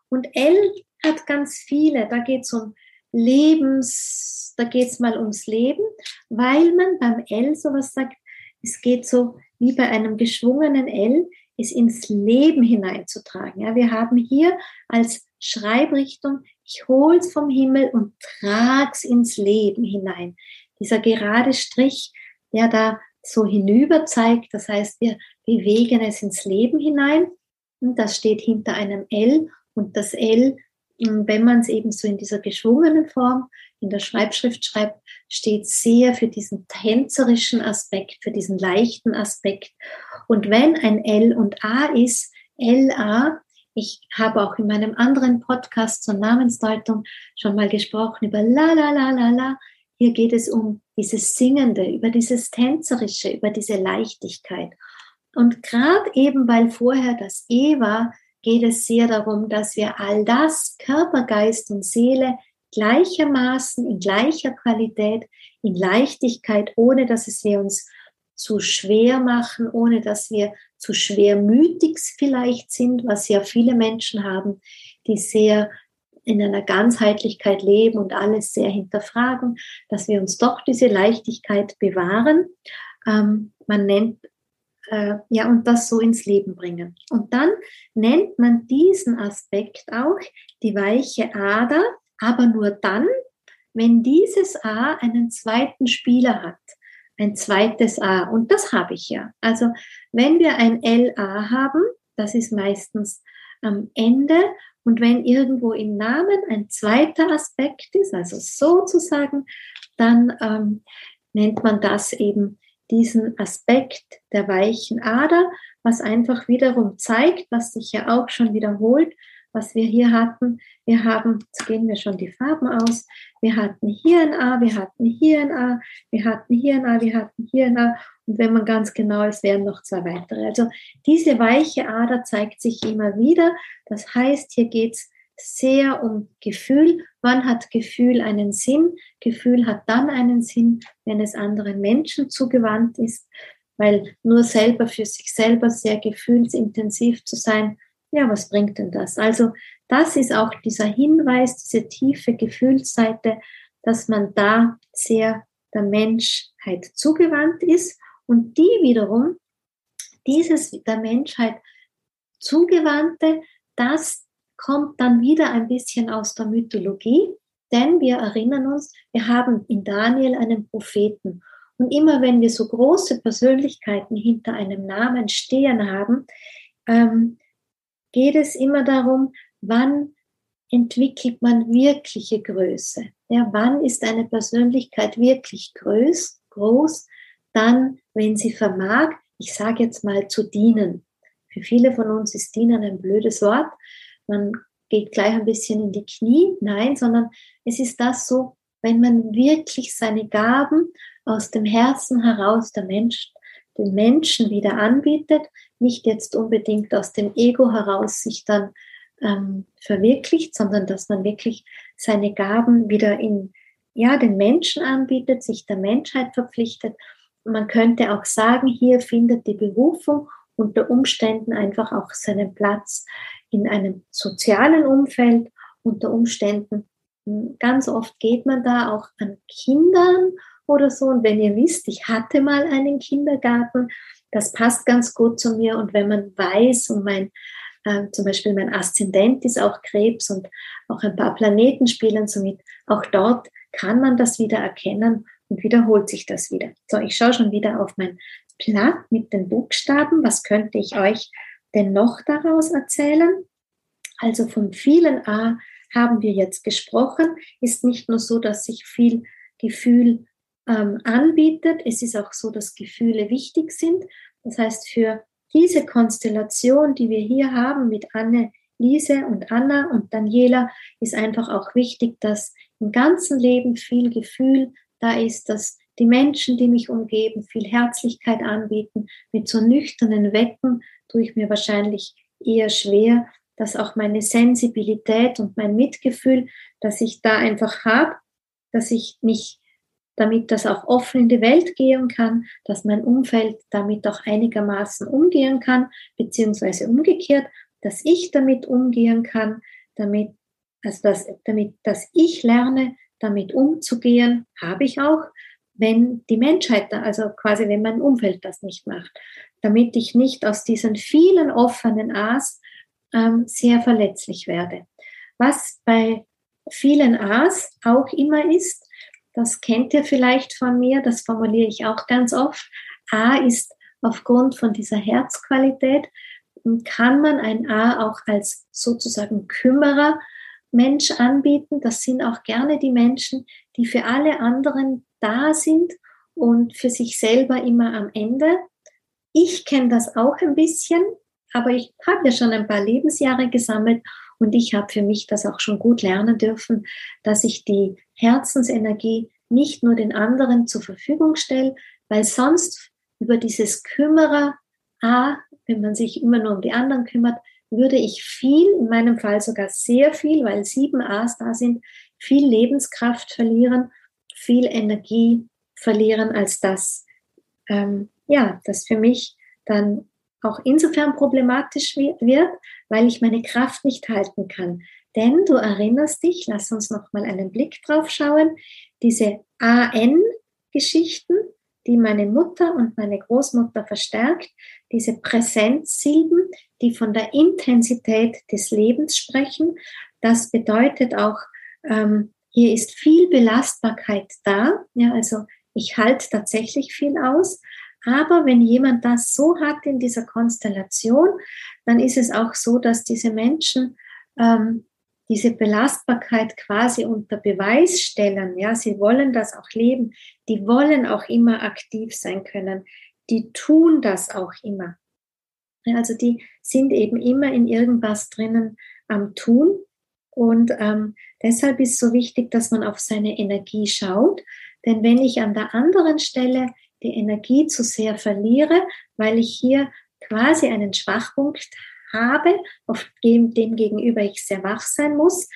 [SPEAKER 1] und L hat ganz viele. Da geht es um Lebens, da geht es mal ums Leben, weil man beim L sowas sagt, es geht so wie bei einem geschwungenen L, es ins Leben hineinzutragen. Ja, wir haben hier als Schreibrichtung, ich hol's vom Himmel und trag's ins Leben hinein. Dieser gerade Strich, ja, da so hinüber zeigt. Das heißt, wir bewegen es ins Leben hinein. Und das steht hinter einem L. Und das L, wenn man es eben so in dieser geschwungenen Form in der Schreibschrift schreibt, steht sehr für diesen tänzerischen Aspekt, für diesen leichten Aspekt. Und wenn ein L und A ist, LA, ich habe auch in meinem anderen Podcast zur Namensdeutung schon mal gesprochen über la la la la la. Hier geht es um dieses Singende, über dieses Tänzerische, über diese Leichtigkeit. Und gerade eben, weil vorher das E war, geht es sehr darum, dass wir all das, Körper, Geist und Seele, gleichermaßen in gleicher Qualität, in Leichtigkeit, ohne dass es wir uns zu schwer machen, ohne dass wir zu schwermütig vielleicht sind, was ja viele Menschen haben, die sehr in einer Ganzheitlichkeit leben und alles sehr hinterfragen, dass wir uns doch diese Leichtigkeit bewahren. Ähm, man nennt äh, ja und das so ins Leben bringen. Und dann nennt man diesen Aspekt auch die weiche Ader, aber nur dann, wenn dieses A einen zweiten Spieler hat ein zweites A. Und das habe ich ja. Also wenn wir ein LA haben, das ist meistens am Ende. Und wenn irgendwo im Namen ein zweiter Aspekt ist, also sozusagen, dann ähm, nennt man das eben diesen Aspekt der weichen Ader, was einfach wiederum zeigt, was sich ja auch schon wiederholt, was wir hier hatten. Wir haben, jetzt gehen wir schon die Farben aus, wir hatten hier ein A, wir hatten hier ein A, wir hatten hier ein A, wir hatten hier ein A. Und wenn man ganz genau ist, wären noch zwei weitere. Also diese weiche Ader zeigt sich immer wieder. Das heißt, hier geht es sehr um Gefühl. Wann hat Gefühl einen Sinn? Gefühl hat dann einen Sinn, wenn es anderen Menschen zugewandt ist, weil nur selber für sich selber sehr gefühlsintensiv zu sein, ja, was bringt denn das? Also das ist auch dieser Hinweis, diese tiefe Gefühlsseite, dass man da sehr der Menschheit zugewandt ist und die wiederum, dieses der Menschheit zugewandte, das kommt dann wieder ein bisschen aus der Mythologie, denn wir erinnern uns, wir haben in Daniel einen Propheten. Und immer wenn wir so große Persönlichkeiten hinter einem Namen stehen haben, ähm, geht es immer darum, wann entwickelt man wirkliche Größe. Ja, wann ist eine Persönlichkeit wirklich groß, groß? Dann, wenn sie vermag, ich sage jetzt mal, zu dienen. Für viele von uns ist dienen ein blödes Wort. Man geht gleich ein bisschen in die Knie. Nein, sondern es ist das so, wenn man wirklich seine Gaben aus dem Herzen heraus der Mensch, den Menschen wieder anbietet, nicht jetzt unbedingt aus dem Ego heraus sich dann ähm, verwirklicht, sondern dass man wirklich seine Gaben wieder in ja, den Menschen anbietet, sich der Menschheit verpflichtet. Man könnte auch sagen, hier findet die Berufung unter Umständen einfach auch seinen Platz in einem sozialen Umfeld, unter Umständen. Ganz oft geht man da auch an Kindern oder so. Und wenn ihr wisst, ich hatte mal einen Kindergarten, das passt ganz gut zu mir. Und wenn man weiß, und mein, äh, zum Beispiel mein Aszendent ist auch Krebs und auch ein paar Planeten spielen somit, auch dort kann man das wieder erkennen und wiederholt sich das wieder. So, ich schaue schon wieder auf mein Blatt mit den Buchstaben. Was könnte ich euch denn noch daraus erzählen? Also vom vielen A haben wir jetzt gesprochen. Ist nicht nur so, dass sich viel Gefühl ähm, anbietet. Es ist auch so, dass Gefühle wichtig sind. Das heißt, für diese Konstellation, die wir hier haben mit Anne, Lise und Anna und Daniela, ist einfach auch wichtig, dass im ganzen Leben viel Gefühl da ist, dass die Menschen, die mich umgeben, viel Herzlichkeit anbieten. Mit so nüchternen Wecken tue ich mir wahrscheinlich eher schwer, dass auch meine Sensibilität und mein Mitgefühl, dass ich da einfach habe, dass ich mich damit das auch offen in die Welt gehen kann, dass mein Umfeld damit auch einigermaßen umgehen kann, beziehungsweise umgekehrt, dass ich damit umgehen kann, damit, also dass, damit, dass ich lerne, damit umzugehen, habe ich auch, wenn die Menschheit, also quasi wenn mein Umfeld das nicht macht, damit ich nicht aus diesen vielen offenen A's ähm, sehr verletzlich werde. Was bei vielen A's auch immer ist, das kennt ihr vielleicht von mir, das formuliere ich auch ganz oft. A ist aufgrund von dieser Herzqualität, kann man ein A auch als sozusagen Kümmerer Mensch anbieten. Das sind auch gerne die Menschen, die für alle anderen da sind und für sich selber immer am Ende. Ich kenne das auch ein bisschen, aber ich habe ja schon ein paar Lebensjahre gesammelt und ich habe für mich das auch schon gut lernen dürfen, dass ich die Herzensenergie nicht nur den anderen zur Verfügung stelle, weil sonst über dieses Kümmerer, A, wenn man sich immer nur um die anderen kümmert, würde ich viel, in meinem Fall sogar sehr viel, weil sieben A's da sind, viel Lebenskraft verlieren, viel Energie verlieren, als das, ähm, ja, das für mich dann auch insofern problematisch wird, weil ich meine Kraft nicht halten kann. Denn du erinnerst dich, lass uns noch mal einen Blick drauf schauen, diese AN-Geschichten, die meine Mutter und meine Großmutter verstärkt, diese Präsenzsilben, die von der Intensität des Lebens sprechen. Das bedeutet auch, ähm, hier ist viel Belastbarkeit da. Ja, also ich halte tatsächlich viel aus. Aber wenn jemand das so hat in dieser Konstellation, dann ist es auch so, dass diese Menschen ähm, diese Belastbarkeit quasi unter Beweis stellen. Ja, sie wollen das auch leben. Die wollen auch immer aktiv sein können. Die tun das auch immer. Also die sind eben immer in irgendwas drinnen am Tun. Und ähm, deshalb ist so wichtig, dass man auf seine Energie schaut. Denn wenn ich an der anderen Stelle die Energie zu sehr verliere, weil ich hier quasi einen Schwachpunkt habe, auf dem, dem gegenüber ich sehr wach sein muss,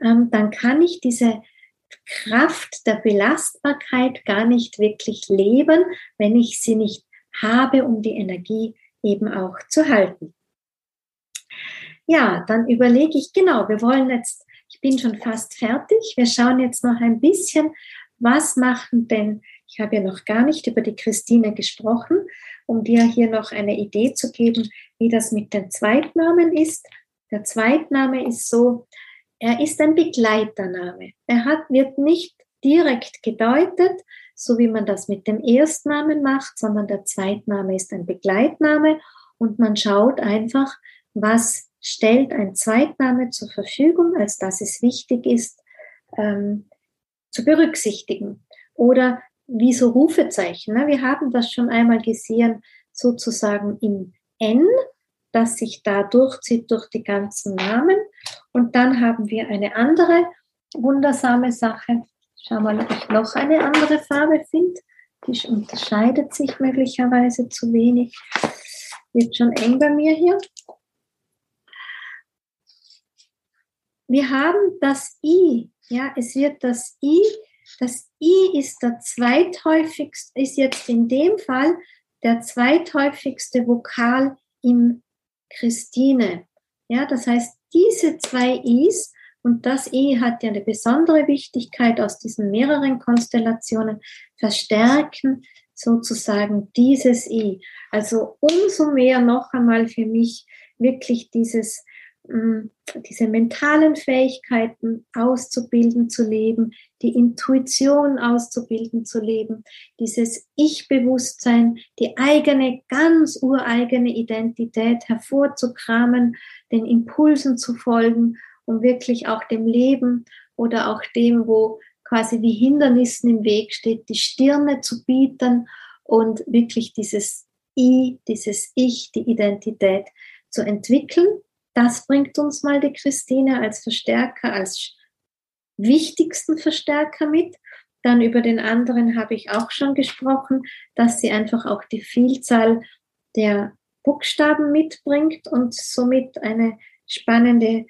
[SPEAKER 1] ähm, dann kann ich diese Kraft der Belastbarkeit gar nicht wirklich leben, wenn ich sie nicht habe, um die Energie eben auch zu halten. Ja, dann überlege ich, genau, wir wollen jetzt, ich bin schon fast fertig, wir schauen jetzt noch ein bisschen, was machen denn, ich habe ja noch gar nicht über die Christine gesprochen, um dir hier noch eine Idee zu geben, wie das mit den Zweitnamen ist. Der Zweitname ist so, er ist ein Begleitername. Er hat, wird nicht direkt gedeutet, so wie man das mit dem Erstnamen macht, sondern der Zweitname ist ein Begleitname und man schaut einfach, was stellt ein Zweitname zur Verfügung, als dass es wichtig ist ähm, zu berücksichtigen. Oder wie so Rufezeichen. Ne? Wir haben das schon einmal gesehen, sozusagen im N, das sich da durchzieht durch die ganzen Namen. Und dann haben wir eine andere wundersame Sache. Schau mal, ob ich noch eine andere Farbe finde. Die unterscheidet sich möglicherweise zu wenig. Wird schon eng bei mir hier. Wir haben das I. Ja, es wird das I das I ist der zweithäufigste, ist jetzt in dem Fall der zweithäufigste Vokal im Christine. Ja, das heißt, diese zwei Is und das I hat ja eine besondere Wichtigkeit aus diesen mehreren Konstellationen, verstärken sozusagen dieses I. Also umso mehr noch einmal für mich wirklich dieses diese mentalen Fähigkeiten auszubilden, zu leben, die Intuition auszubilden, zu leben, dieses Ich-Bewusstsein, die eigene, ganz ureigene Identität hervorzukramen, den Impulsen zu folgen, um wirklich auch dem Leben oder auch dem, wo quasi wie Hindernissen im Weg steht, die Stirne zu bieten und wirklich dieses I, dieses Ich, die Identität zu entwickeln das bringt uns mal die Christine als Verstärker, als wichtigsten Verstärker mit. Dann über den anderen habe ich auch schon gesprochen, dass sie einfach auch die Vielzahl der Buchstaben mitbringt und somit eine spannende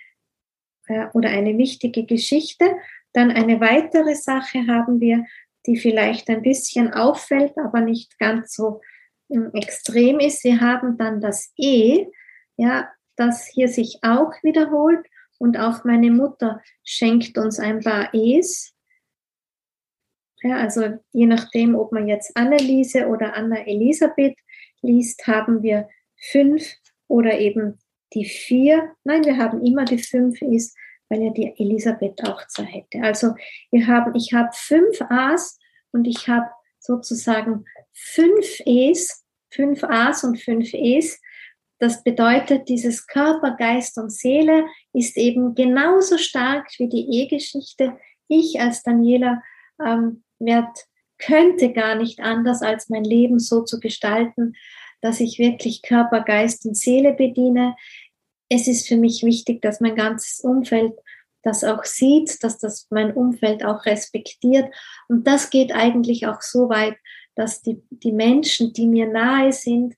[SPEAKER 1] äh, oder eine wichtige Geschichte. Dann eine weitere Sache haben wir, die vielleicht ein bisschen auffällt, aber nicht ganz so ähm, extrem ist. Wir haben dann das E, ja, das hier sich auch wiederholt. Und auch meine Mutter schenkt uns ein paar E's. Ja, also je nachdem, ob man jetzt Anneliese oder Anna Elisabeth liest, haben wir fünf oder eben die vier. Nein, wir haben immer die fünf E's, weil ja die Elisabeth auch zwei hätte. Also wir haben, ich habe fünf A's und ich habe sozusagen fünf E's, fünf A's und fünf E's. Das bedeutet, dieses Körper, Geist und Seele ist eben genauso stark wie die E-Geschichte. Ich als Daniela ähm, werd, könnte gar nicht anders, als mein Leben so zu gestalten, dass ich wirklich Körper, Geist und Seele bediene. Es ist für mich wichtig, dass mein ganzes Umfeld das auch sieht, dass das mein Umfeld auch respektiert. Und das geht eigentlich auch so weit, dass die, die Menschen, die mir nahe sind,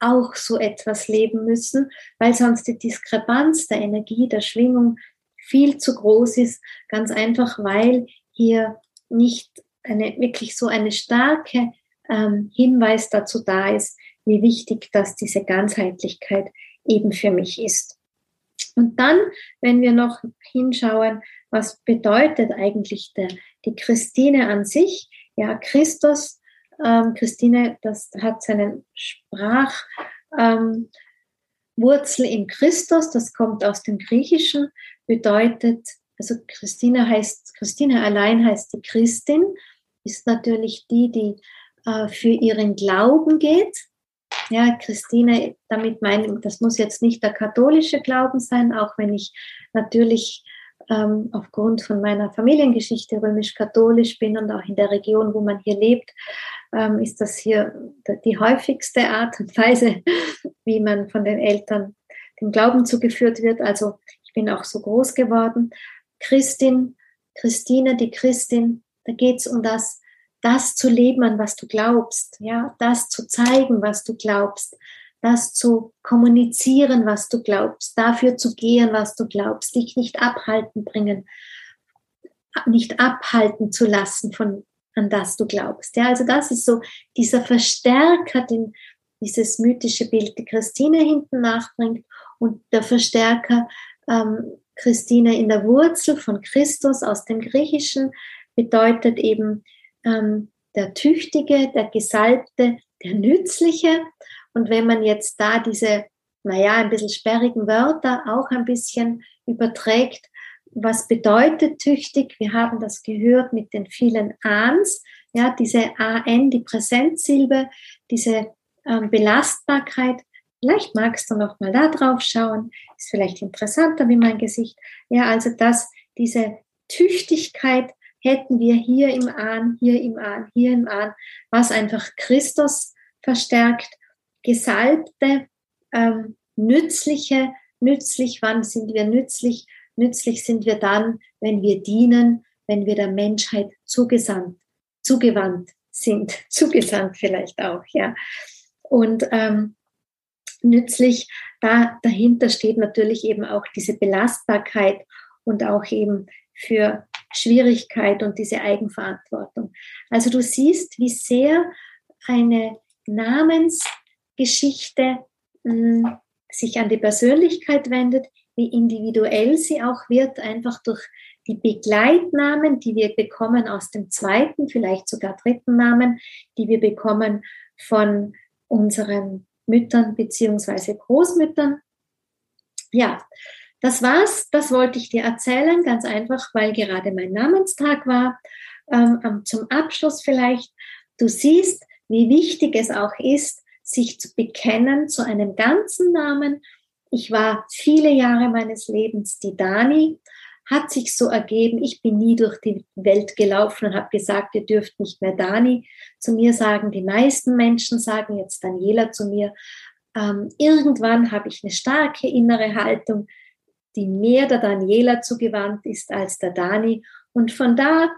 [SPEAKER 1] auch so etwas leben müssen, weil sonst die Diskrepanz der Energie, der Schwingung viel zu groß ist. Ganz einfach, weil hier nicht eine, wirklich so eine starke ähm, Hinweis dazu da ist, wie wichtig dass diese Ganzheitlichkeit eben für mich ist. Und dann, wenn wir noch hinschauen, was bedeutet eigentlich der, die Christine an sich? Ja, Christus, ähm, Christine, das hat seinen Sprachwurzel ähm, in Christus, das kommt aus dem Griechischen, bedeutet, also Christine heißt, Christine allein heißt die Christin, ist natürlich die, die äh, für ihren Glauben geht, ja, Christine, damit meine das muss jetzt nicht der katholische Glauben sein, auch wenn ich natürlich ähm, aufgrund von meiner Familiengeschichte römisch-katholisch bin und auch in der Region, wo man hier lebt, ähm, ist das hier die häufigste Art und Weise, wie man von den Eltern dem Glauben zugeführt wird. Also ich bin auch so groß geworden. Christin, Christine, die Christin, da geht es um das, das zu leben, an was du glaubst, ja, das zu zeigen, was du glaubst, das zu kommunizieren, was du glaubst, dafür zu gehen, was du glaubst, dich nicht abhalten bringen, nicht abhalten zu lassen von an das du glaubst. Ja, also das ist so dieser Verstärker, den dieses mythische Bild die Christine hinten nachbringt und der Verstärker ähm, Christine in der Wurzel von Christus aus dem Griechischen bedeutet eben ähm, der Tüchtige, der Gesalbte, der Nützliche. Und wenn man jetzt da diese, naja, ein bisschen sperrigen Wörter auch ein bisschen überträgt, was bedeutet tüchtig? Wir haben das gehört mit den vielen Ans, ja, diese AN, die Präsenzsilbe, diese ähm, Belastbarkeit. Vielleicht magst du noch mal da drauf schauen, ist vielleicht interessanter wie mein Gesicht. Ja, also dass diese Tüchtigkeit hätten wir hier im Ahn, hier im Ahn, hier im Ahn, was einfach Christus verstärkt, gesalbte, ähm, nützliche, nützlich, wann sind wir nützlich? Nützlich sind wir dann, wenn wir dienen, wenn wir der Menschheit zugesandt, zugewandt sind, zugesandt vielleicht auch, ja. Und ähm, nützlich, da dahinter steht natürlich eben auch diese Belastbarkeit und auch eben für Schwierigkeit und diese Eigenverantwortung. Also du siehst, wie sehr eine Namensgeschichte mh, hm, sich an die Persönlichkeit wendet, wie individuell sie auch wird, einfach durch die Begleitnamen, die wir bekommen aus dem zweiten, vielleicht sogar dritten Namen, die wir bekommen von unseren Müttern beziehungsweise Großmüttern. Ja, das war's, das wollte ich dir erzählen, ganz einfach, weil gerade mein Namenstag war. Ähm, zum Abschluss vielleicht, du siehst, wie wichtig es auch ist, sich zu bekennen zu einem ganzen Namen. Ich war viele Jahre meines Lebens die Dani, hat sich so ergeben, ich bin nie durch die Welt gelaufen und habe gesagt, ihr dürft nicht mehr Dani zu mir sagen. Die meisten Menschen sagen jetzt Daniela zu mir. Ähm, irgendwann habe ich eine starke innere Haltung, die mehr der Daniela zugewandt ist als der Dani. Und von da,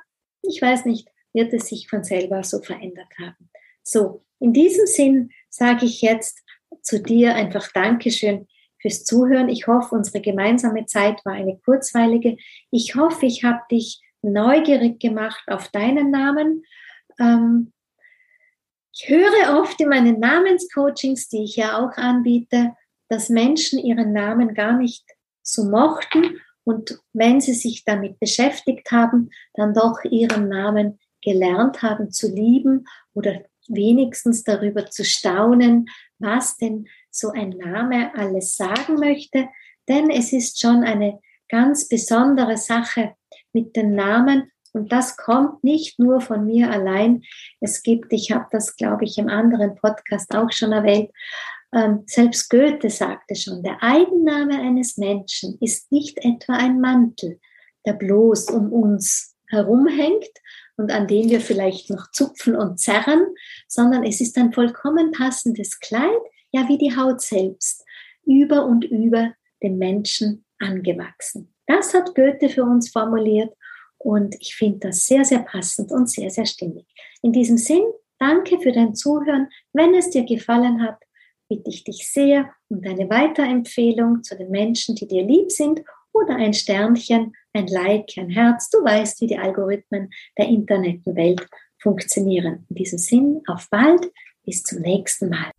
[SPEAKER 1] ich weiß nicht, wird es sich von selber so verändert haben. So, in diesem Sinn sage ich jetzt zu dir einfach Dankeschön fürs Zuhören. Ich hoffe, unsere gemeinsame Zeit war eine kurzweilige. Ich hoffe, ich habe dich neugierig gemacht auf deinen Namen. Ähm, ich höre oft in meinen Namenscoachings, die ich ja auch anbiete, dass Menschen ihren Namen gar nicht so mochten und wenn sie sich damit beschäftigt haben, dann doch ihren Namen gelernt haben zu lieben oder wenigstens darüber zu staunen, was denn so ein Name alles sagen möchte. Denn es ist schon eine ganz besondere Sache mit den Namen Und das kommt nicht nur von mir allein. Es gibt, ich habe das, glaube ich, im anderen Podcast auch schon erwähnt, ähm, selbst Goethe sagte schon, der Eigenname eines Menschen ist nicht etwa ein Mantel, der bloß um uns herumhängt und an dem wir vielleicht noch zupfen und zerren, sondern es ist ein vollkommen passendes Kleid, ja wie die Haut selbst, über und über dem Menschen angewachsen. Das hat Goethe für uns formuliert und ich finde das sehr, sehr passend und sehr, sehr stimmig. In diesem Sinn, danke für dein Zuhören. Wenn es dir gefallen hat, bitte ich dich sehr um deine Weiterempfehlung zu den Menschen, die dir lieb sind oder ein Sternchen, ein Like, ein Herz. Du weißt, wie die Algorithmen der Internetwelt funktionieren. In diesem Sinn, auf bald, bis zum nächsten Mal.